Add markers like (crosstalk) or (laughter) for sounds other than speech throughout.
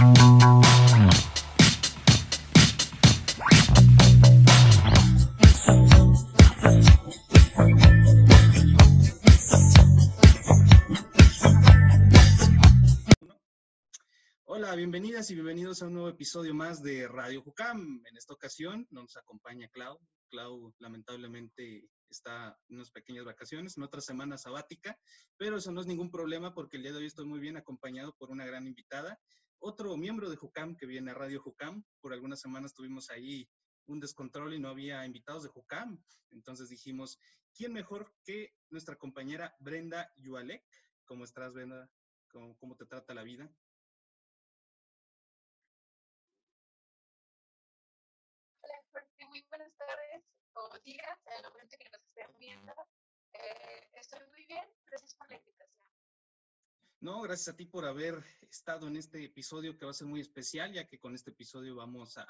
Hola, bienvenidas y bienvenidos a un nuevo episodio más de Radio Jucam. En esta ocasión nos acompaña Clau. Clau lamentablemente está en unas pequeñas vacaciones, en otra semana sabática, pero eso no es ningún problema porque el día de hoy estoy muy bien acompañado por una gran invitada, otro miembro de Jucam que viene a Radio Jucam. Por algunas semanas tuvimos ahí un descontrol y no había invitados de Jucam. Entonces dijimos, ¿quién mejor que nuestra compañera Brenda Yualek? ¿Cómo estás, Brenda? ¿Cómo, cómo te trata la vida? muy buenas tardes o días el momento que nos estén viendo. Eh, estoy muy bien, gracias por la invitación. No, gracias a ti por haber estado en este episodio que va a ser muy especial, ya que con este episodio vamos a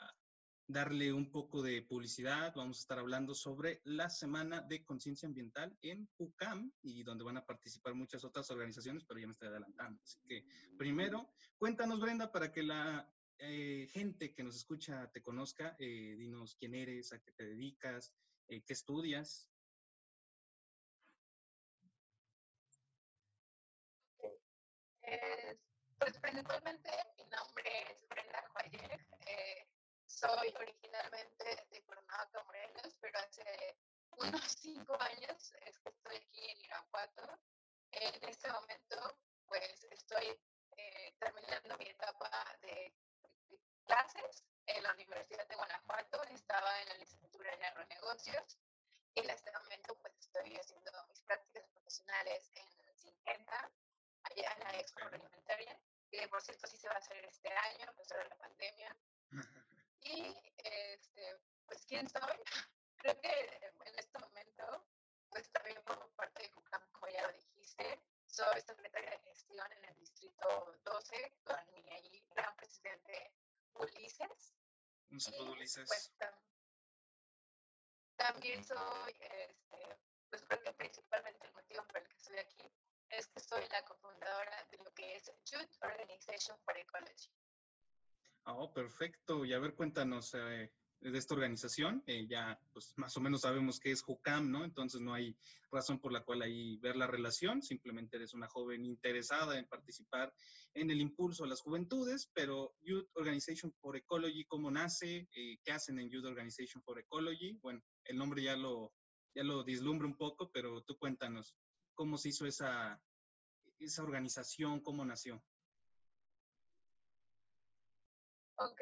darle un poco de publicidad. Vamos a estar hablando sobre la Semana de Conciencia Ambiental en UCAM y donde van a participar muchas otras organizaciones, pero ya me estoy adelantando. Así que primero, cuéntanos, Brenda, para que la eh, gente que nos escucha te conozca, eh, dinos quién eres, a qué te dedicas, eh, qué estudias. Pues principalmente mi nombre es Brenda Joyer. soy originalmente de Cuernavaca, Morelos, pero hace unos cinco años es que estoy aquí en Irapuato. En este momento, pues estoy terminando mi etapa de clases en la Universidad de Guanajuato, estaba en la licenciatura en agronegocios y en este momento pues estoy haciendo mis prácticas profesionales en Singenta, allá en la Expo Alimentaria, que por cierto sí se va a hacer este año, a pesar de la pandemia. (laughs) Y este, pues quién soy, (laughs) creo que en este momento pues también formo parte de CUCAM, como ya lo dijiste, soy secretaria de gestión en el distrito 12, con mi allí gran presidente Ulises. Un saludo, Ulises. Pues, también soy, este, pues creo que principalmente el motivo por el que estoy aquí es que soy la Youth Organization for Ecology. Oh, perfecto. Y a ver, cuéntanos, eh, de esta organización. Eh, ya, pues, más o menos sabemos que es JUCAM, ¿no? Entonces no hay razón por la cual ahí ver la relación. Simplemente eres una joven interesada en participar en el impulso a las juventudes, pero Youth Organization for Ecology, ¿cómo nace? Eh, ¿Qué hacen en Youth Organization for Ecology? Bueno, el nombre ya lo, ya lo dislumbra un poco, pero tú cuéntanos, ¿cómo se hizo esa, esa organización? ¿Cómo nació? Ok,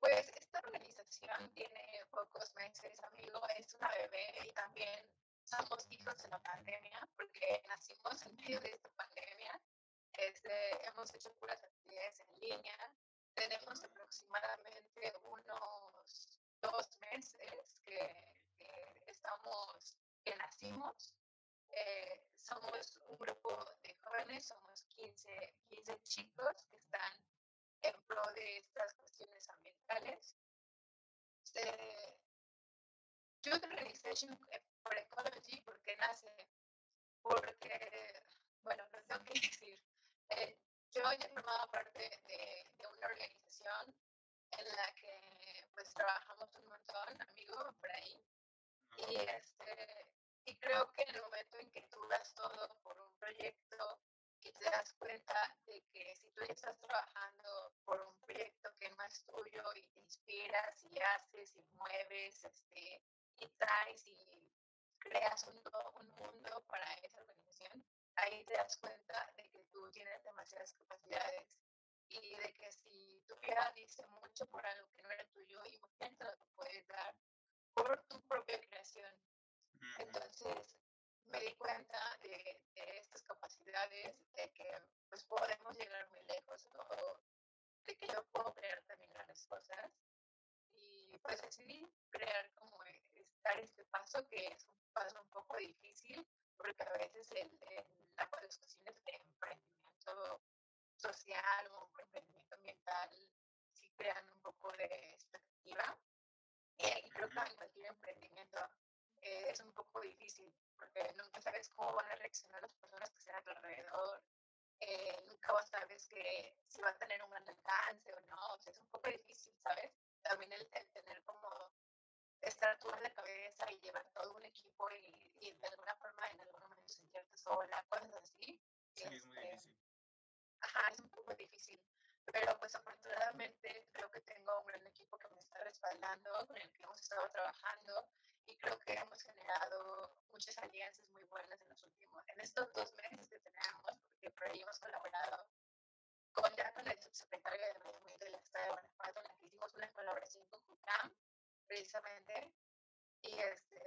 pues esta organización tiene pocos meses, amigo, es una bebé y también somos hijos de la pandemia porque nacimos en medio de esta pandemia. Este, hemos hecho puras actividades en línea. Tenemos aproximadamente unos dos meses que, estamos, que nacimos. Eh, somos un grupo de jóvenes, somos 15, 15 chicos que están en pro de estas cuestiones ambientales. Eh, Youth Organization for Ecology, porque nace, porque, bueno, pues tengo que decir, eh, yo ya formaba parte de, de, una organización en la que pues trabajamos un montón, amigo, por ahí, y, este, y creo que en el momento en que tú das todo por un proyecto y te das cuenta de que si tú estás trabajando por un proyecto que no es tuyo y te inspiras y haces y mueves este, y traes y creas un, un mundo para esa organización, ahí te das cuenta de que tú tienes demasiadas capacidades y de que si tú ya diste mucho por algo que no era tuyo, imagínate lo que puedes dar por tu propia creación. Entonces, me di cuenta de, estas capacidades, de que pues podemos llegar muy lejos, o de que yo puedo crear también las cosas. Y pues decidí crear como estar este paso, que es un paso un poco difícil, porque a veces el, el, las cuestiones de emprendimiento social o emprendimiento ambiental sí crean un poco de expectativa. Y creo que en cualquier emprendimiento eh, es un poco difícil porque nunca sabes cómo van a reaccionar las personas que están a tu alrededor, eh, nunca nunca sabes que si va a tener un gran alcance o no, o sea, es un poco difícil, ¿sabes? También el, tener como estar tú en la cabeza y llevar todo un equipo y, y de alguna forma, en algún momento sentirte sola, cosas así. Sí, es muy este, difícil. Ajá, es un poco difícil. Pero pues afortunadamente creo que tengo un gran equipo que me está respaldando, con el que hemos estado trabajando que hemos generado muchas alianzas muy buenas en los últimos, en estos dos meses que tenemos, porque por ahí hemos colaborado con, ya con el subsecretario de Medio Ambiente del Estado de Guanajuato, en la que hicimos una colaboración con JUCAM, precisamente, y este,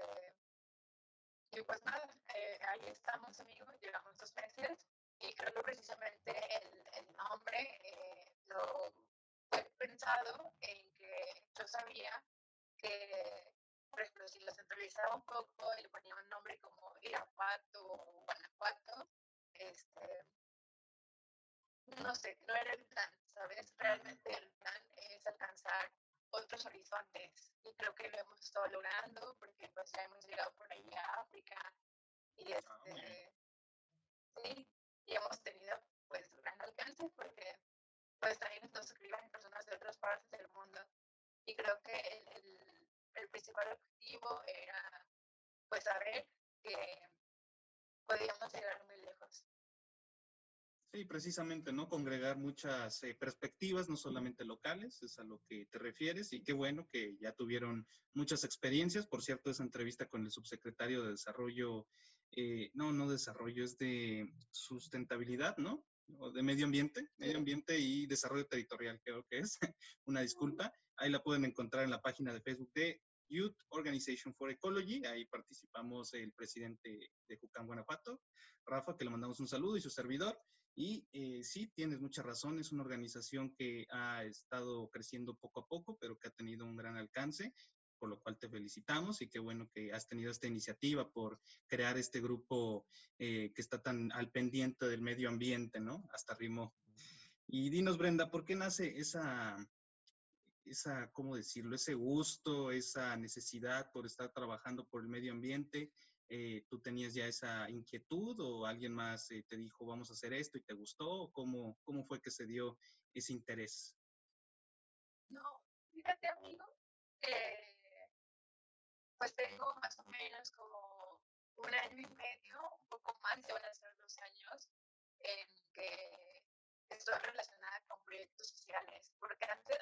y pues nada, eh, ahí estamos amigos, llevamos dos meses, y creo que precisamente el, el nombre eh, lo he pensado en que yo sabía que por ejemplo, si los entrevistaba un poco y le ponía un nombre como Irapuato o Guanajuato, este, no sé, no era el plan, ¿sabes? Realmente el plan es alcanzar otros horizontes y creo que lo hemos estado logrando porque pues ya hemos llegado por ahí a África y ah, este, sí, y hemos tenido pues gran alcance porque pues también nos escriben personas de otras partes del mundo y creo que el, el el principal objetivo era pues saber que podíamos llegar muy lejos. Sí, precisamente, ¿no? Congregar muchas eh, perspectivas, no solamente locales, es a lo que te refieres, y qué bueno que ya tuvieron muchas experiencias. Por cierto, esa entrevista con el subsecretario de Desarrollo, eh, no, no desarrollo, es de sustentabilidad, ¿no? O de medio ambiente, medio ambiente y desarrollo territorial, creo que es. (laughs) Una disculpa. Ahí la pueden encontrar en la página de Facebook de Youth Organization for Ecology. Ahí participamos el presidente de Jucán, Guanajuato, Rafa, que le mandamos un saludo, y su servidor. Y eh, sí, tienes mucha razón, es una organización que ha estado creciendo poco a poco, pero que ha tenido un gran alcance, por lo cual te felicitamos y qué bueno que has tenido esta iniciativa por crear este grupo eh, que está tan al pendiente del medio ambiente, ¿no? Hasta Rimo. Y dinos, Brenda, ¿por qué nace esa, esa, ¿cómo decirlo? Ese gusto, esa necesidad por estar trabajando por el medio ambiente. Eh, ¿Tú tenías ya esa inquietud o alguien más eh, te dijo vamos a hacer esto y te gustó? ¿Cómo, ¿Cómo fue que se dio ese interés? No, fíjate amigo, pues tengo más o menos como un año y medio, un poco más, ya van a ser dos años, en que estoy relacionada con proyectos sociales, porque antes,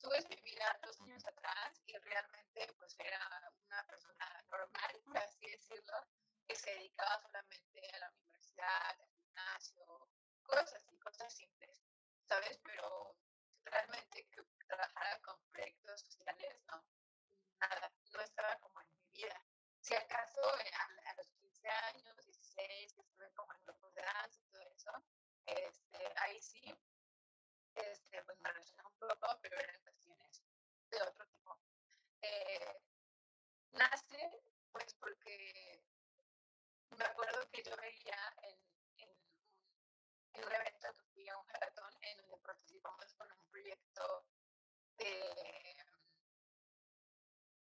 ah, tuve mi vida dos años atrás y realmente pues era una persona normal, por así decirlo, que se dedicaba solamente a la universidad, al gimnasio, cosas así, cosas simples, ¿sabes? Pero realmente que trabajara con proyectos sociales, no, nada, no estaba como en mi vida. Si acaso eh, a, los 15 años, 16, que estuve como en grupos de danza y todo eso, este, ahí sí, este, pues me relacionaba un poco, pero eran cuestiones de otro tipo. Eh, nace, pues porque me acuerdo que yo veía en, un evento que fui a un hackathon en donde participamos con un proyecto de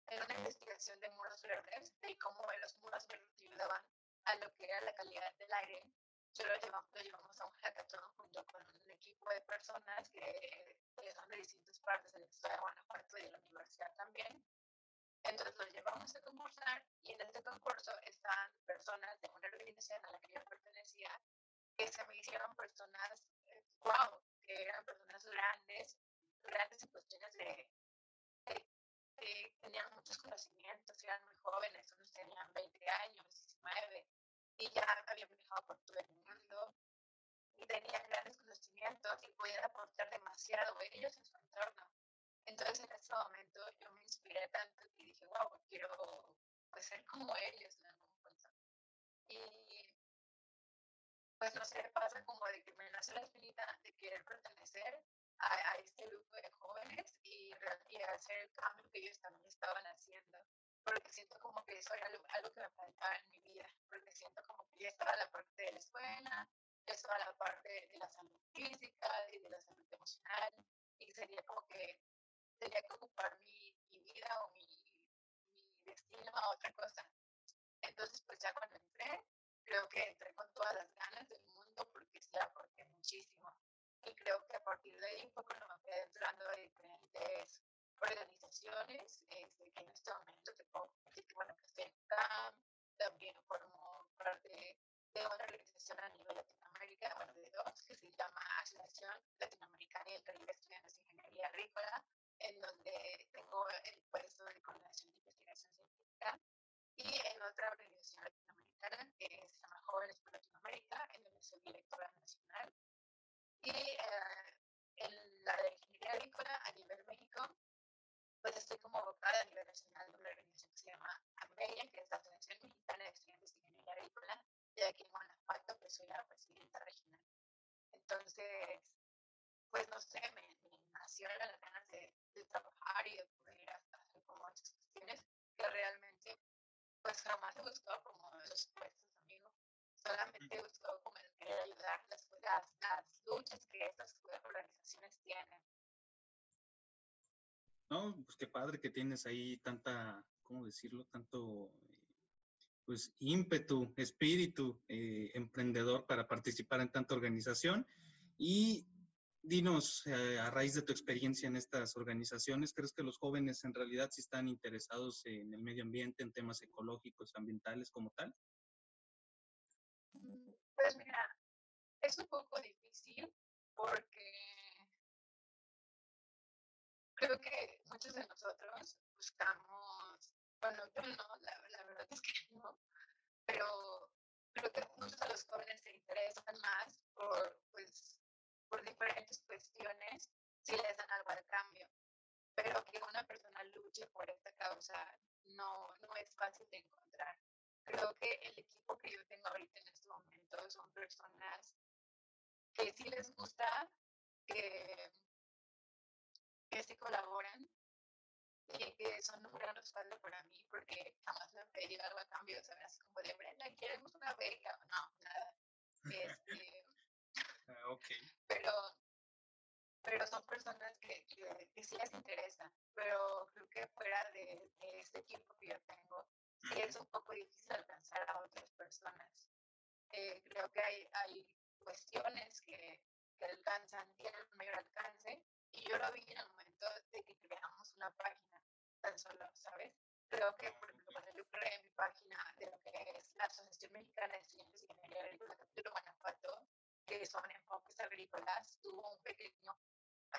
en una investigación de muros verdes y cómo los muros verdes ayudaban a lo que era la calidad del aire yo lo llevamos, lo llevamos a un hackathon junto con un equipo de personas que, son de distintas partes del estado de Guanajuato y de la universidad también. Entonces lo llevamos a concursar y en este concurso están personas de una organización a la que yo pertenecía que se me hicieron personas, wow, eh, que eran personas grandes, grandes en cuestiones de, que tenían muchos conocimientos, eran muy jóvenes, unos tenían 20 años, 19, y ya habían viajado por todo el mundo y tenían grandes conocimientos y podían aportar demasiado ellos en su entorno. Entonces en ese momento yo me inspiré tanto y dije, wow, quiero pues, ser como ellos en algún punto. Y pues no sé, pasa como de que me nace la espinita de querer pertenecer a, a, este grupo de jóvenes y, y hacer el cambio que ellos también estaban haciendo eso era algo, algo que me faltaba en mi vida, porque siento como que ya estaba la parte de la escuela, ya estaba la parte de la salud física y de la salud emocional, y sería como que tenía que ocupar mi, mi vida o mi, mi, destino a otra cosa. Entonces, pues ya cuando entré, creo que entré con todas las ganas del mundo porque sí aporté muchísimo. Y creo que a partir de ahí fue cuando me fui adentrando de diferentes organizaciones este, que en este momento te puedo decir que, bueno, que también formo parte de una organización a nivel Latinoamérica, bueno, de dos, que se llama Asociación Latinoamericana y el Caribe Estudiantes de Ingeniería Agrícola, en donde tengo el puesto de coordinación de investigación científica, y en otra organización latinoamericana que se llama Jóvenes por Latinoamérica, en donde soy directora nacional. Y eh, en la de ingeniería agrícola a nivel México, pues estoy como vocada a nivel nacional de una organización que se llama AMEIA, que es la Asociación Mexicana de Estudiantes de Ingeniería Agrícola, y aquí en Guanajuato pues soy la presidenta regional. Entonces, pues no sé, me, me nació las ganas de, de, trabajar y de poder hacer como muchas cuestiones que realmente pues jamás he buscado como los puestos, amigos. Solamente he buscado como el querer ayudar las, las, las luchas que estas organizaciones tienen. No, pues qué padre que tienes ahí tanta, ¿cómo decirlo? Tanto pues ímpetu, espíritu eh, emprendedor para participar en tanta organización. Y dinos, eh, a raíz de tu experiencia en estas organizaciones, ¿crees que los jóvenes en realidad sí están interesados en el medio ambiente, en temas ecológicos, ambientales como tal? Pues mira, es un poco difícil porque creo que muchos de nosotros buscamos, bueno, yo no, la, verdad es que (laughs) no, pero creo que muchos de los jóvenes se interesan más por, pues, por diferentes cuestiones si les dan algo al cambio. Pero que una persona luche por esta causa no, no es fácil de encontrar. Creo que el equipo que yo tengo ahorita en este momento son personas que sí les gusta, que, que sí colaboran y que son un gran respaldo para mí porque jamás me han pedido algo a cambio, ¿sabes? Como de Brenda, queremos una beca. No, nada. Este, (laughs) ah, ok. Pero, pero son personas que, que, que, sí les interesa. Pero creo que fuera de, de este equipo que yo tengo, sí es un poco difícil alcanzar a otras personas. Eh, creo que hay, hay cuestiones que, que alcanzan, tienen un mayor alcance, y yo lo vi en el momento de que creamos una página tan solo, ¿sabes? Creo que, por ejemplo, cuando yo creé mi página de lo que es la Asociación Mexicana de Estudiantes de Ingeniería Agrícola Capítulo Guanajuato, que son enfoques agrícolas, tuvo un pequeño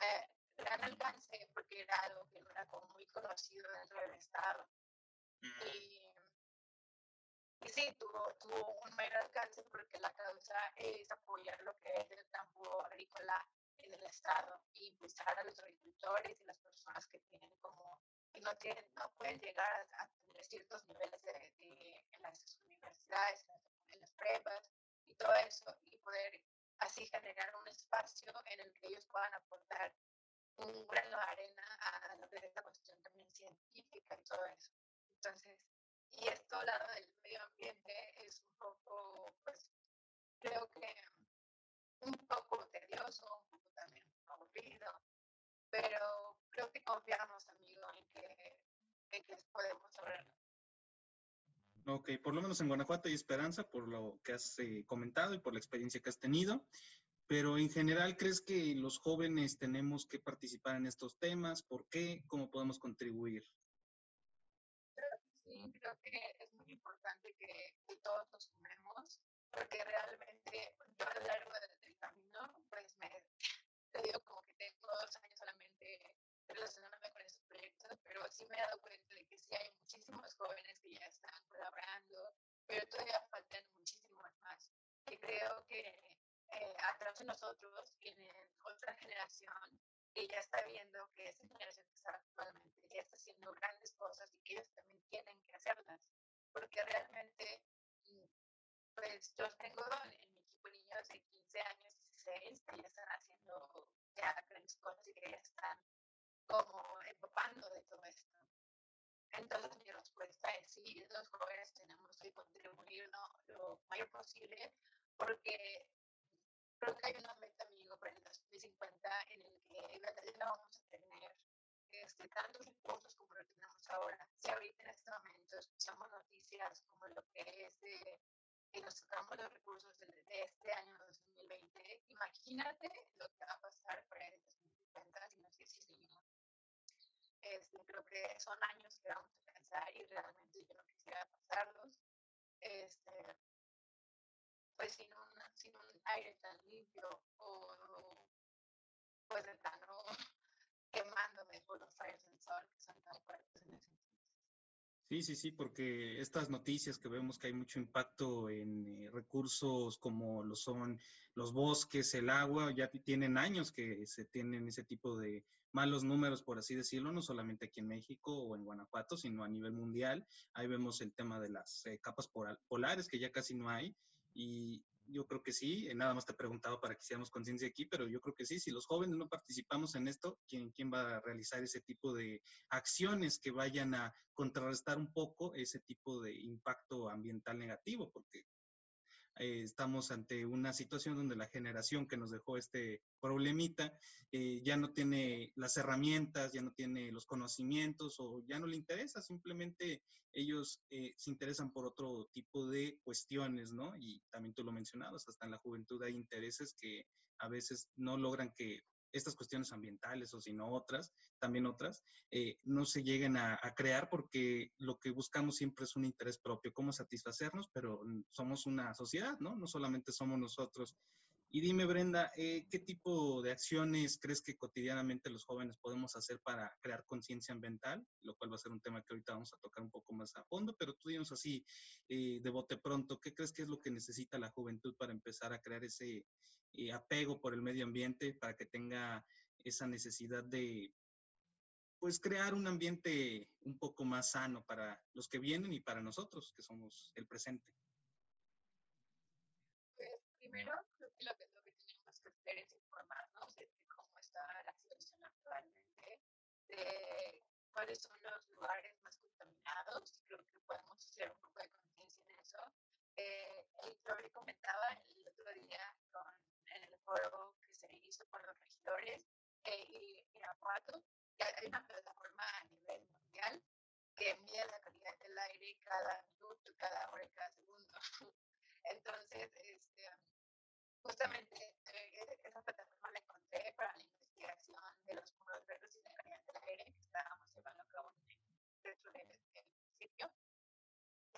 eh, gran alcance porque era algo que no era como muy conocido dentro del Estado. Y y sí, tuvo, tuvo un mayor alcance porque la causa es apoyar lo que es el campo agrícola en el Estado y impulsar a los agricultores y las personas que tienen como, que no, tienen, no pueden llegar a, tener ciertos niveles de, en las universidades, en las, prepas y todo eso, y poder así generar un espacio en el que ellos puedan aportar un grano arena a lo que es esta cuestión también científica y todo eso. Entonces, y esto lado del medio ambiente es un poco, pues, creo que un poco tedioso, aburrido, pero creo que confiamos, amigo, en que, en que podemos lograrlo. Ok, por lo menos en Guanajuato hay esperanza por lo que has eh, comentado y por la experiencia que has tenido, pero en general, ¿crees que los jóvenes tenemos que participar en estos temas? ¿Por qué? ¿Cómo podemos contribuir? Sí, creo que es muy importante que, que todos nos sumemos, porque realmente yo a lo largo del camino, pues me te digo como que tengo dos años solamente relacionándome con estos proyectos, pero sí me he dado cuenta de que sí hay muchísimos jóvenes que ya están colaborando, pero todavía faltan muchísimos más. Y creo que eh, atrás de nosotros viene otra generación que ya está viendo que esa generación que está actualmente ya está haciendo grandes cosas y que ellos también tienen que hacerlas, porque realmente, pues yo tengo en mi equipo niños de 15 años, 16, que ya están haciendo ya grandes cosas y que ya están como empapando de todo esto. Entonces mi respuesta es sí, los jóvenes tenemos que contribuir ¿no? lo mayor posible porque creo que hay una meta, amigo, para el 2050 en el que no vamos a tener este, tantos recursos como lo tenemos ahora. Si ahorita en este momento escuchamos noticias como lo que es de que nos sacamos los recursos de, de, este año 2020, imagínate lo que va a pasar para el 2050 si no si seguimos creo que son años que vamos a pensar y realmente yo no quisiera pasarlos. Este, pues sin un, sin un aire tan limpio o pues de plano quemándome por los rayos del sol que son tan fuertes en ese Sí, sí, sí, porque estas noticias que vemos que hay mucho impacto en eh, recursos como lo son los bosques, el agua, ya tienen años que se tienen ese tipo de malos números, por así decirlo, no solamente aquí en México o en Guanajuato, sino a nivel mundial. Ahí vemos el tema de las eh, capas polares, que ya casi no hay, y yo creo que sí, eh, nada más te preguntaba para que hiciéramos conciencia aquí, pero yo creo que sí, si los jóvenes no participamos en esto, ¿quién, ¿quién va a realizar ese tipo de acciones que vayan a contrarrestar un poco ese tipo de impacto ambiental negativo? Porque eh, estamos ante una situación donde la generación que nos dejó este problemita eh, ya no tiene las herramientas, ya no tiene los conocimientos o ya no le interesa, simplemente ellos eh, se interesan por otro tipo de cuestiones, ¿no? Y también tú lo mencionabas, hasta en la juventud hay intereses que a veces no logran que estas cuestiones ambientales o si no otras, también otras, eh, no se lleguen a, crear porque lo que buscamos siempre es un interés propio, cómo satisfacernos, pero somos una sociedad, ¿no? No solamente somos nosotros. Y dime, Brenda, eh, ¿qué tipo de acciones crees que cotidianamente los jóvenes podemos hacer para crear conciencia ambiental? Lo cual va a ser un tema que ahorita vamos a tocar un poco más a fondo, pero tú dinos así, eh, de bote pronto, ¿qué crees que es lo que necesita la juventud para empezar a crear ese eh, apego por el medio ambiente, para que tenga esa necesidad de, pues, crear un ambiente un poco más sano para los que vienen y para nosotros, que somos el presente? Pues, primero, lo que, lo que tenemos que hacer es informarnos de cómo está la situación actualmente, de cuáles son los lugares más contaminados. Creo que podemos hacer un poco de conciencia en eso. Eh, el comentaba el otro día con foro que se hizo por los regidores eh, y Irapuato, que hay una plataforma a nivel mundial que mide la calidad del aire cada minuto, cada hora y cada segundo. (laughs) Entonces, este, justamente eh, esa plataforma la encontré para la investigación de los puros verdes y la calidad del aire que estábamos llevando a cabo dentro del municipio.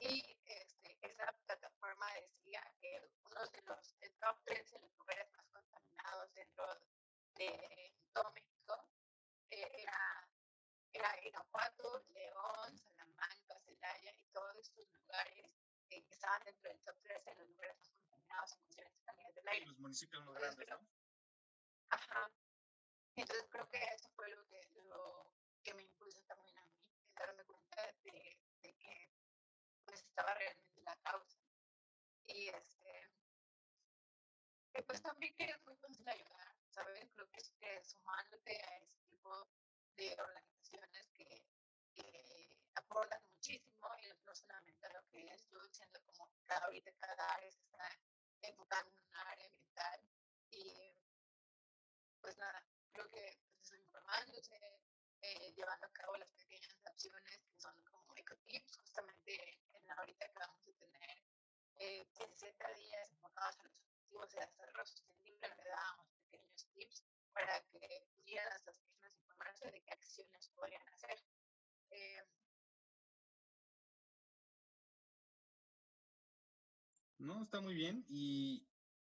Y este, esa plataforma decía que uno de los top 3 en los lugares más dentro de todo México. Eh, era, era Irapuato, León, Salamanca, Celaya y todos estos lugares eh, que estaban dentro del top 3 de los lugares más contaminados en cuestiones del aire. Los municipios más grandes, ¿no? Ajá. Entonces creo que eso fue lo que, lo que me impulsó también a mí, darme cuenta de, de que pues estaba realmente la causa. Y este, pues también que es muy fácil ayudar, ¿sabes? Creo que, es que sumándote a ese tipo de organizaciones que, que aportan muchísimo y no solamente a lo que estoy diciendo como cada ahorita cada área se está en un área ambiental y pues nada, creo que pues, informándose, eh, llevando a cabo las pequeñas acciones que son como ecotips, justamente en ahorita acabamos de tener eh, 60 días enfocados a los objetivos de desarrollo sostenible, le dábamos pequeños tips para que pudieran las personas informarse de qué acciones podrían hacer. No, está muy bien y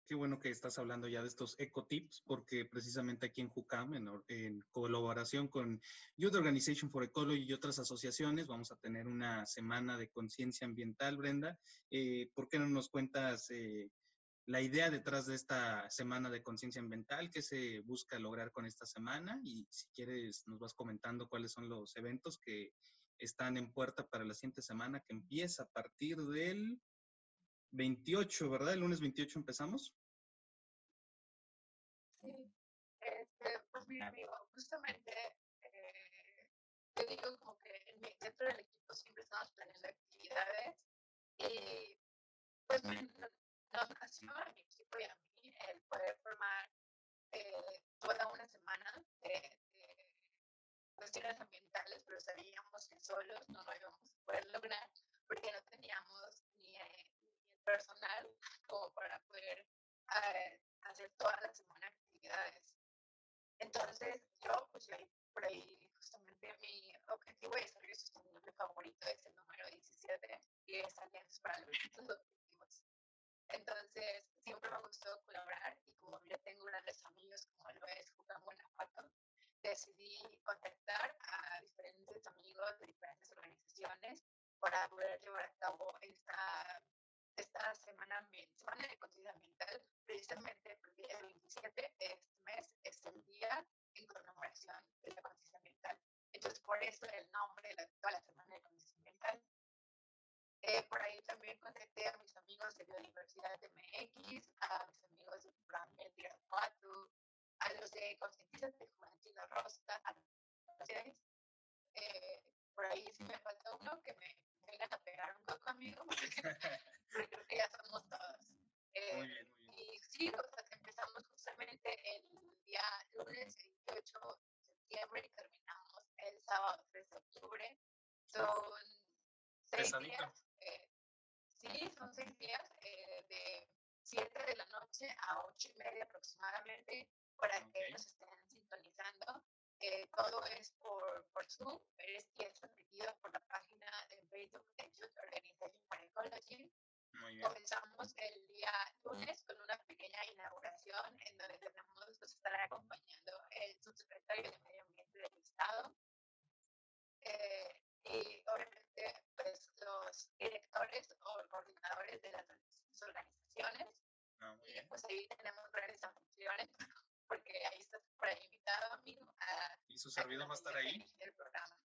qué bueno que estás hablando ya de estos ecotips, porque precisamente aquí en JUCAM, en, colaboración con Youth Organization for Ecology y otras asociaciones, vamos a tener una semana de conciencia ambiental, Brenda. Eh, ¿Por qué no nos cuentas eh, la idea detrás de esta semana de conciencia ambiental, qué se busca lograr con esta semana y si quieres nos vas comentando cuáles son los eventos que están en puerta para la siguiente semana que empieza a partir del 28, ¿verdad? El lunes 28 empezamos. Sí, este, pues mira, amigo, justamente eh, te digo como que dentro del equipo siempre estamos planeando actividades y pues me, nos nació a mi equipo y a mí el poder formar eh, toda una semana de, cuestiones ambientales, pero sabíamos que solos no lo íbamos a poder lograr porque no teníamos personal como para poder eh, hacer toda la semana actividades. Entonces yo, pues por ahí justamente mi objetivo de desarrollo sostenible favorito es el número 17 y es Alianzas para (laughs) los Objetivos. Entonces, siempre me gustó colaborar y como ya tengo grandes amigos como lo es Juan Guanajuato, decidí contactar a diferentes amigos de diferentes organizaciones para poder llevar a cabo esta, esta semana, semana de conciencia ambiental, precisamente porque el 27 de este mes es el día en conmemoración de la conciencia ambiental. Entonces, por eso el nombre de toda la semana de conciencia ambiental. Eh, por ahí también contacté a mis amigos de Biodiversidad MX, a mis amigos de Plan Irapuato, a los de Concientizas de Juventino Rosa, a los eh, por ahí sí me falta uno que me vengan a pegar un poco conmigo, (laughs) (laughs) creo que ya somos todos. Eh, muy bien, muy bien. Y sí, o sea, empezamos justamente el día lunes 28 de septiembre y terminamos el sábado 3 de octubre. Son seis días. Eh, sí, son seis días eh, de 7 de la noche a 8 y media aproximadamente para que nos estén sintonizando. Eh, todo es por, por Zoom, es, y es transmitido por la página de Facebook de Youth Organization for Ecology. Comenzamos el día lunes con una pequeña inauguración en donde tenemos, nos estará acompañando el subsecretario de Medio Ambiente del Estado. Eh, y obviamente pues, los directores o coordinadores de las organizaciones. Ah, y pues ahí tenemos grandes anfitriones porque ahí está por ahí invitado, amigo. A, ¿Y su servidor va a estar ahí? El programa.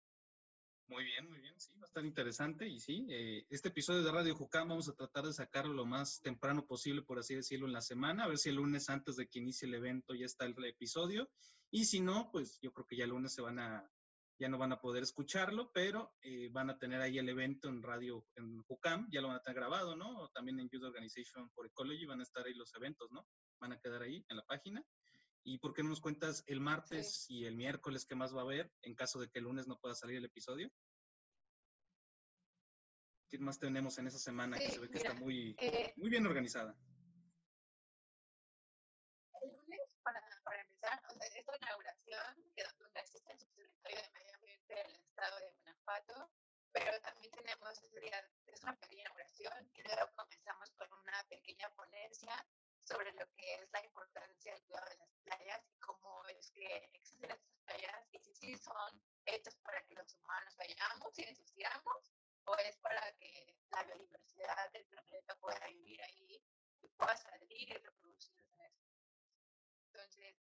Muy bien, muy bien, sí, estar interesante. Y sí, eh, este episodio de Radio Jucán vamos a tratar de sacarlo lo más temprano posible, por así decirlo, en la semana, a ver si el lunes antes de que inicie el evento ya está el episodio. Y si no, pues yo creo que ya el lunes se van a, ya no van a poder escucharlo, pero eh, van a tener ahí el evento en Radio en Jucam, ya lo van a tener grabado, ¿no? También en Youth Organization for Ecology van a estar ahí los eventos, ¿no? Van a quedar ahí en la página. ¿Y por qué no nos cuentas el martes y el miércoles qué más va a haber en caso de que el lunes no pueda salir el episodio? ¿Qué más tenemos en esa semana que se ve que está muy, eh, muy bien organizada? El lunes, para, para empezar, o sea, esta inauguración, que donde asiste el subsecretario de Medio Ambiente del Estado de Guanajuato, pero también tenemos es una pequeña inauguración y luego comenzamos con una pequeña ponencia sobre lo que es la importancia del cuidado de las playas y cómo es que existen estas playas y si son hechas para que los humanos vayamos y ensuciamos o es para que la biodiversidad del planeta pueda vivir ahí y pueda salir y reproducirse. Entonces,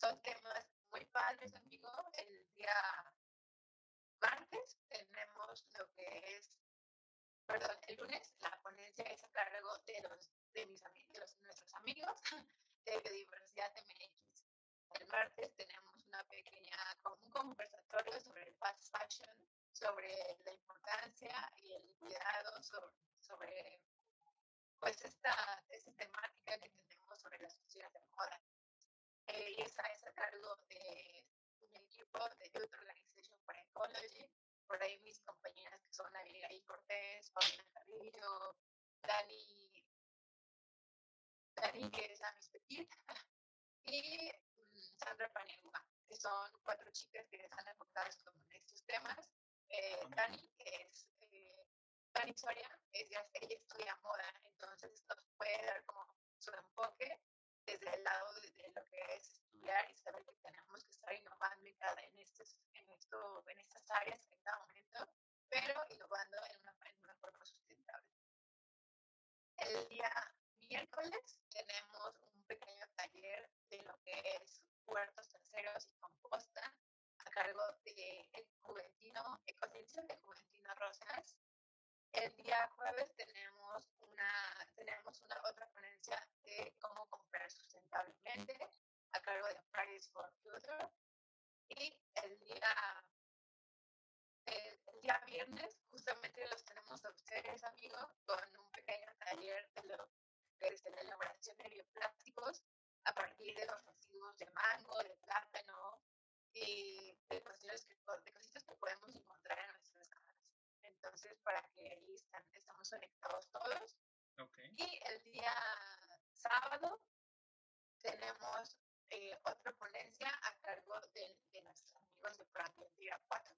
son temas muy padres, amigo. El día martes tenemos lo que es, perdón, el lunes la ponencia es a cargo de los de mis amigos, nuestros amigos (laughs) de Biodiversidad MX. El martes tenemos una pequeña, un conversatorio sobre el fast fashion, sobre la importancia y el cuidado sobre, sobre pues esta, esta temática que tenemos sobre las sociedades de moda. Eh, y esa es a cargo de un equipo de Youth Organization for Ecology, por ahí mis compañeras que son Abigail Cortés, Paulina Carrillo, Dani Dani, que es Amis Petit, y mm, Sandra Paniagua, que son cuatro chicas que están enfocadas en estos temas. Eh, Dani, que es eh, Dani Soria, ella, ella estudia moda, entonces nos puede dar como su enfoque desde el lado de, lo que es estudiar y saber que tenemos que estar innovando en, estos, en, esto, en estas áreas en cada momento, pero innovando en una, en una forma sustentable. El día miércoles tenemos un pequeño taller de lo que es huertos terceros y composta a cargo de el Juventino, Ecosistema de Juventino Rosas. El día jueves tenemos una, tenemos una otra ponencia de cómo comprar sustentablemente a cargo de Fridays for Future. Y el día, el, el día viernes justamente los tenemos a ustedes, amigos, con un pequeño taller de lo desde la elaboración de bioplásticos a partir de los residuos de mango, de plátano y de cositas que, de cositas que podemos encontrar en nuestras casas. Entonces, para que ahí están, estamos conectados todos. Okay. Y el día sábado tenemos eh, otra ponencia a cargo de, de nuestros amigos de Franklin Irapuato.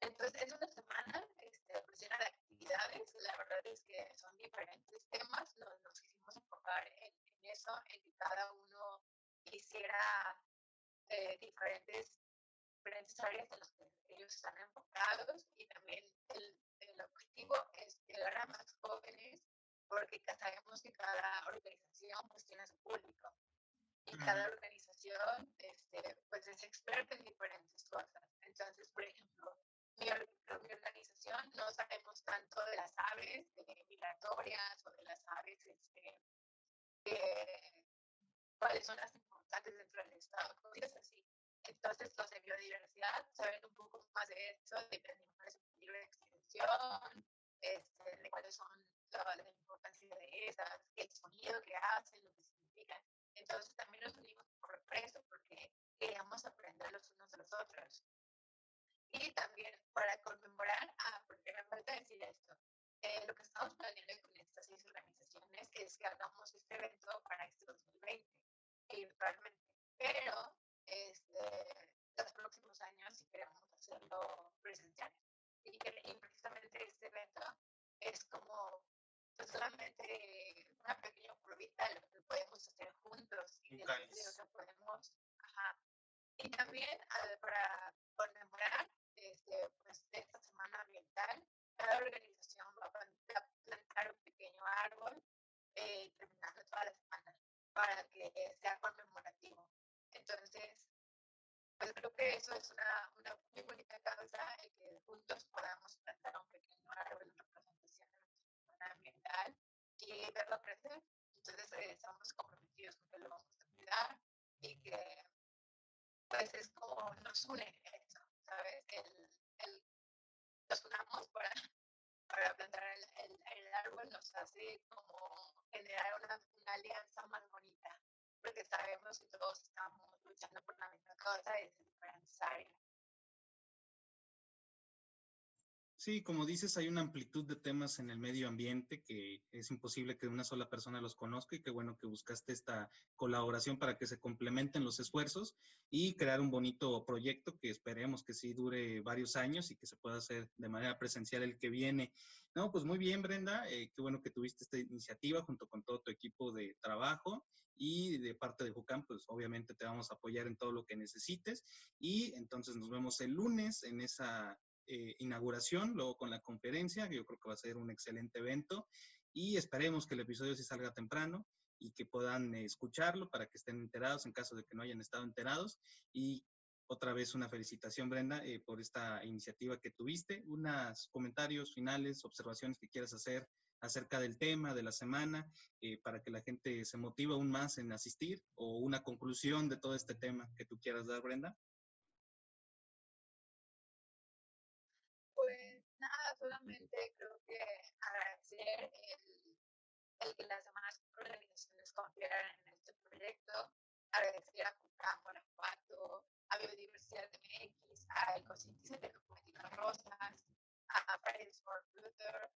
Entonces, es una semana este, pues, llena de La verdad es que son diferentes temas. Nos, nos quisimos enfocar en, en, eso, en que cada uno hiciera eh, diferentes, diferentes áreas en las que ellos están enfocados y también el, el objetivo es llegar a más jóvenes porque sabemos que cada organización pues tiene su público y cada organización este, pues es experta en diferentes cosas. Entonces, por ejemplo, mi, organización no sabemos tanto de las aves migratorias o de las aves, este, cuáles son las importantes dentro del Estado, cosas así. Entonces, los de biodiversidad saben un poco más de eso, de animales en peligro de extinción, este, de cuáles son la, la importancia de esas, el sonido que hacen, lo que significan. Entonces, también nos unimos por eso, porque queríamos aprender los unos de los otros. Y también para conmemorar, ah, porque me falta decir esto, eh, lo que estamos planeando con estas seis organizaciones es que hagamos este evento para este 2020, virtualmente. Pero este, los próximos años si queremos hacerlo presencial. Y, que, y precisamente este evento es como pues, solamente una pequeña probita de lo que podemos hacer juntos y de lo que podemos. Ajá. Y también para conmemorar este, pues, esta semana ambiental, cada organización va a plantar un pequeño árbol eh, terminando toda la semana para que sea conmemorativo. Entonces, pues creo que eso es una, una muy bonita causa, el que juntos podamos plantar un pequeño árbol en representación de semana ambiental y verlo crecer. Entonces, eh, estamos comprometidos con que lo vamos a cuidar y que, pues, es como nos une eso, ¿sabes? El, el, nos unamos para, para plantar el, el, el árbol nos hace como generar una, una alianza más bonita porque sabemos que todos estamos luchando por la misma cosa y es necesaria. Sí, como dices, hay una amplitud de temas en el medio ambiente que es imposible que una sola persona los conozca y qué bueno que buscaste esta colaboración para que se complementen los esfuerzos y crear un bonito proyecto que esperemos que sí dure varios años y que se pueda hacer de manera presencial el que viene. No, pues muy bien, Brenda, eh, qué bueno que tuviste esta iniciativa junto con todo tu equipo de trabajo y de parte de Jucam, pues obviamente te vamos a apoyar en todo lo que necesites y entonces nos vemos el lunes en esa eh, inauguración, luego con la conferencia, que yo creo que va a ser un excelente evento y esperemos que el episodio sí salga temprano y que puedan eh, escucharlo para que estén enterados en caso de que no hayan estado enterados. Y otra vez una felicitación, Brenda, eh, por esta iniciativa que tuviste. Unos comentarios finales, observaciones que quieras hacer acerca del tema de la semana para que la gente se motive aún más en asistir o una conclusión de todo este tema que tú quieras dar, Brenda. solamente creo que el, el que las demás organizaciones confiaran en este proyecto, agradecer a CUCAM Guanajuato, a Biodiversidad MX, a Ecosíntesis de Comunidad Rosas, a Fridays for Future,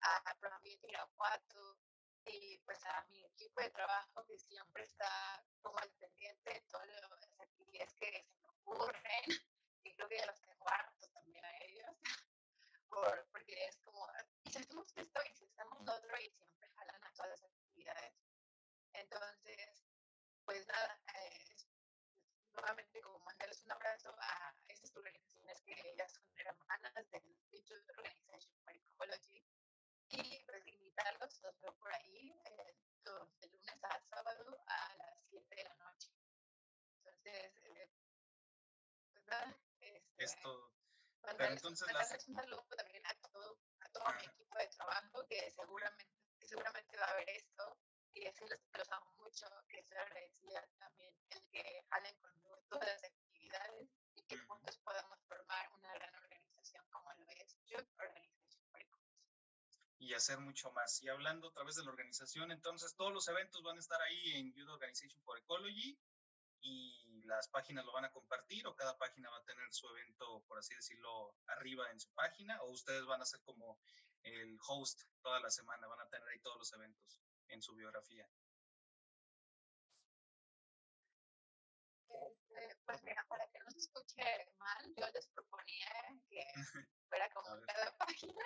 a Proambiente Irapuato y pues a mi equipo de trabajo que siempre está como al pendiente de todas las actividades que se me ocurren y creo que ya los tengo hartos también a ellos por, porque es como, y si hacemos esto y si hacemos lo otro y siempre jalan a todas las actividades. Entonces, pues nada, eh, nuevamente como mandarles un abrazo a estas organizaciones que ellas son hermanas del Future Organization for Ecology y pues invitarlos, los veo por ahí eh, los, de lunes a sábado a las 7 de la noche. Entonces, eh, pues nada. Este, Esto pero entonces las... un saludo también a todo, a todo mi equipo de trabajo que seguramente, que seguramente va a ver esto y decirles que los amo mucho, que estoy agradecida también el que jalen con todas las actividades y que juntos podamos formar una gran organización como lo es Youth Organization for. Y hacer mucho más. Y hablando a través de la organización, entonces todos los eventos van a estar ahí en Youth Organization for Ecology y las páginas lo van a compartir o cada página va a tener su evento, por así decirlo, arriba en su página o ustedes van a ser como el host toda la semana, van a tener ahí todos los eventos en su biografía. Este, pues mira, para que nos escuchen dije mal, yo les proponía que (laughs) fuera como cada página,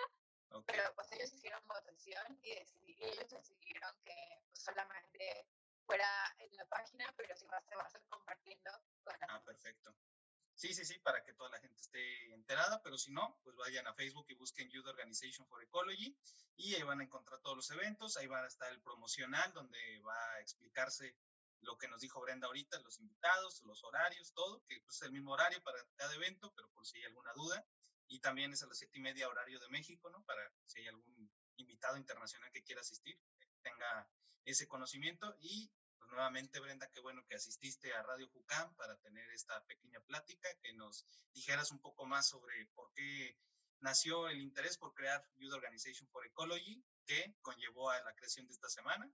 pero pues ellos hicieron votación y, ellos decidieron que pues, solamente fuera en la página, pero sí va, se va a estar compartiendo con Ah, perfecto. Sí, sí, sí, para que toda la gente esté enterada, pero si no, pues vayan a Facebook y busquen Youth Organization for Ecology y ahí van a encontrar todos los eventos, ahí va a estar el promocional donde va a explicarse lo que nos dijo Brenda ahorita, los invitados, los horarios, todo, que pues, es el mismo horario para cada evento, pero por si hay alguna duda. Y también es a las siete y media horario de México, ¿no? Para si hay algún invitado internacional que quiera asistir, tenga ese conocimiento. Y pues nuevamente, Brenda, qué bueno que asististe a Radio Jucam para tener esta pequeña plática, que nos dijeras un poco más sobre por qué nació el interés por crear Youth Organization for Ecology, que conllevó a la creación de esta semana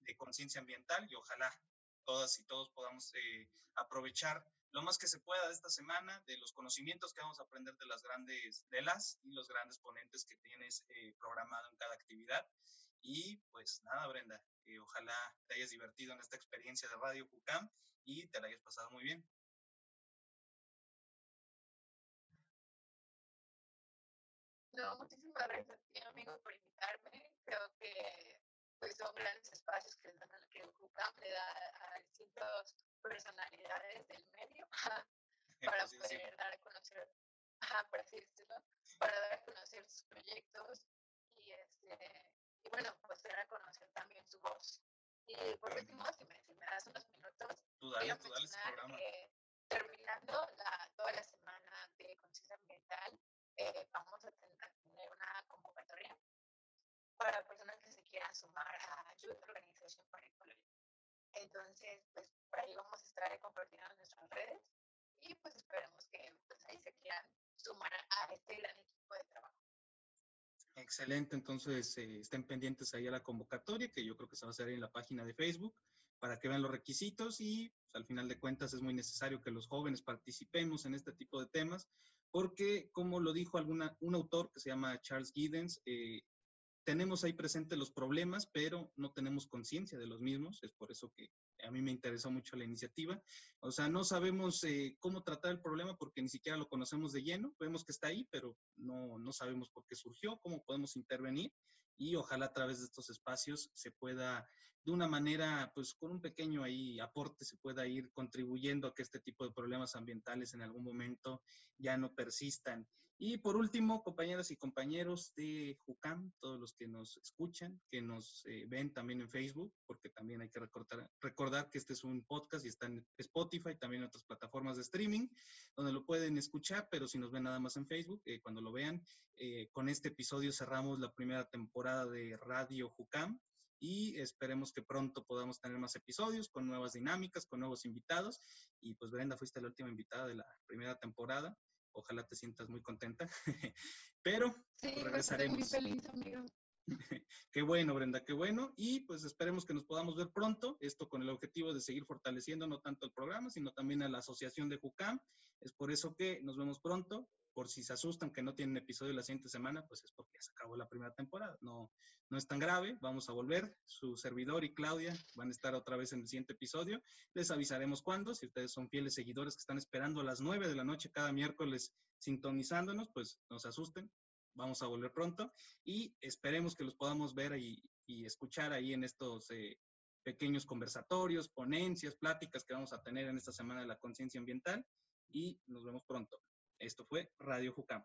de conciencia ambiental y ojalá todas y todos podamos eh, aprovechar lo más que se pueda de esta semana, de los conocimientos que vamos a aprender de las grandes, de las y los grandes ponentes que tienes eh, programado en cada actividad. Y pues nada, Brenda, eh, ojalá te hayas divertido en esta experiencia de Radio Jucam y te la hayas pasado muy bien. No, muchísimas gracias, amigo, por invitarme. Creo que pues, son grandes espacios que, que UCAM le da a distintas personalidades del medio (laughs) para poder dar a conocer, por así decirlo, para dar a conocer sus proyectos y, este, y bueno, pues dar a conocer también su voz. Y por último, si me, si me das unos minutos, tú dale, tú dale programa. Que, terminando la, toda la semana de conciencia ambiental, eh, vamos a tener, a tener una convocatoria para personas que se quieran sumar a Youth Organization for Ecology. Entonces, pues por ahí vamos a estar compartiendo en nuestras redes y pues esperemos que pues, ahí se quieran sumar a este gran equipo de trabajo. Excelente, entonces eh, estén pendientes ahí a la convocatoria, que yo creo que se va a hacer en la página de Facebook, para que vean los requisitos y pues, al final de cuentas es muy necesario que los jóvenes participemos en este tipo de temas, porque como lo dijo alguna, un autor que se llama Charles Giddens, eh, tenemos ahí presentes los problemas, pero no tenemos conciencia de los mismos. Es por eso que a mí me interesó mucho la iniciativa. O sea, no sabemos eh, cómo tratar el problema porque ni siquiera lo conocemos de lleno. Vemos que está ahí, pero no, no sabemos por qué surgió, cómo podemos intervenir y ojalá a través de estos espacios se pueda, de una manera, pues con un pequeño ahí aporte, se pueda ir contribuyendo a que este tipo de problemas ambientales en algún momento ya no persistan. Y por último, compañeras y compañeros de JUCAM, todos los que nos escuchan, que nos eh, ven también en Facebook, porque también hay que recordar, recordar que este es un podcast y está en Spotify, también en otras plataformas de streaming, donde lo pueden escuchar, pero si nos ven nada más en Facebook, eh, cuando lo vean, eh, con este episodio cerramos la primera temporada de Radio JUCAM y esperemos que pronto podamos tener más episodios con nuevas dinámicas, con nuevos invitados. Y pues Brenda, fuiste la última invitada de la primera temporada ojalá te sientas muy contenta, (laughs) pero sí, regresaremos. Muy feliz, amigo. (laughs) qué bueno, Brenda, qué bueno. Y pues esperemos que nos podamos ver pronto, esto con el objetivo de seguir fortaleciendo no tanto el programa, sino también a la asociación de JUCAM. Es por eso que nos vemos pronto por si se asustan que no tienen episodio la siguiente semana, pues es porque ya se acabó la primera temporada. No, no es tan grave, vamos a volver. Su servidor y Claudia van a estar otra vez en el siguiente episodio. Les avisaremos cuándo. Si ustedes son fieles seguidores que están esperando a las 9 de la noche cada miércoles sintonizándonos, pues no se asusten. Vamos a volver pronto y esperemos que los podamos ver y, escuchar ahí en estos eh, pequeños conversatorios, ponencias, pláticas que vamos a tener en esta semana de la conciencia ambiental y nos vemos pronto. Esto fue Radio Jucam.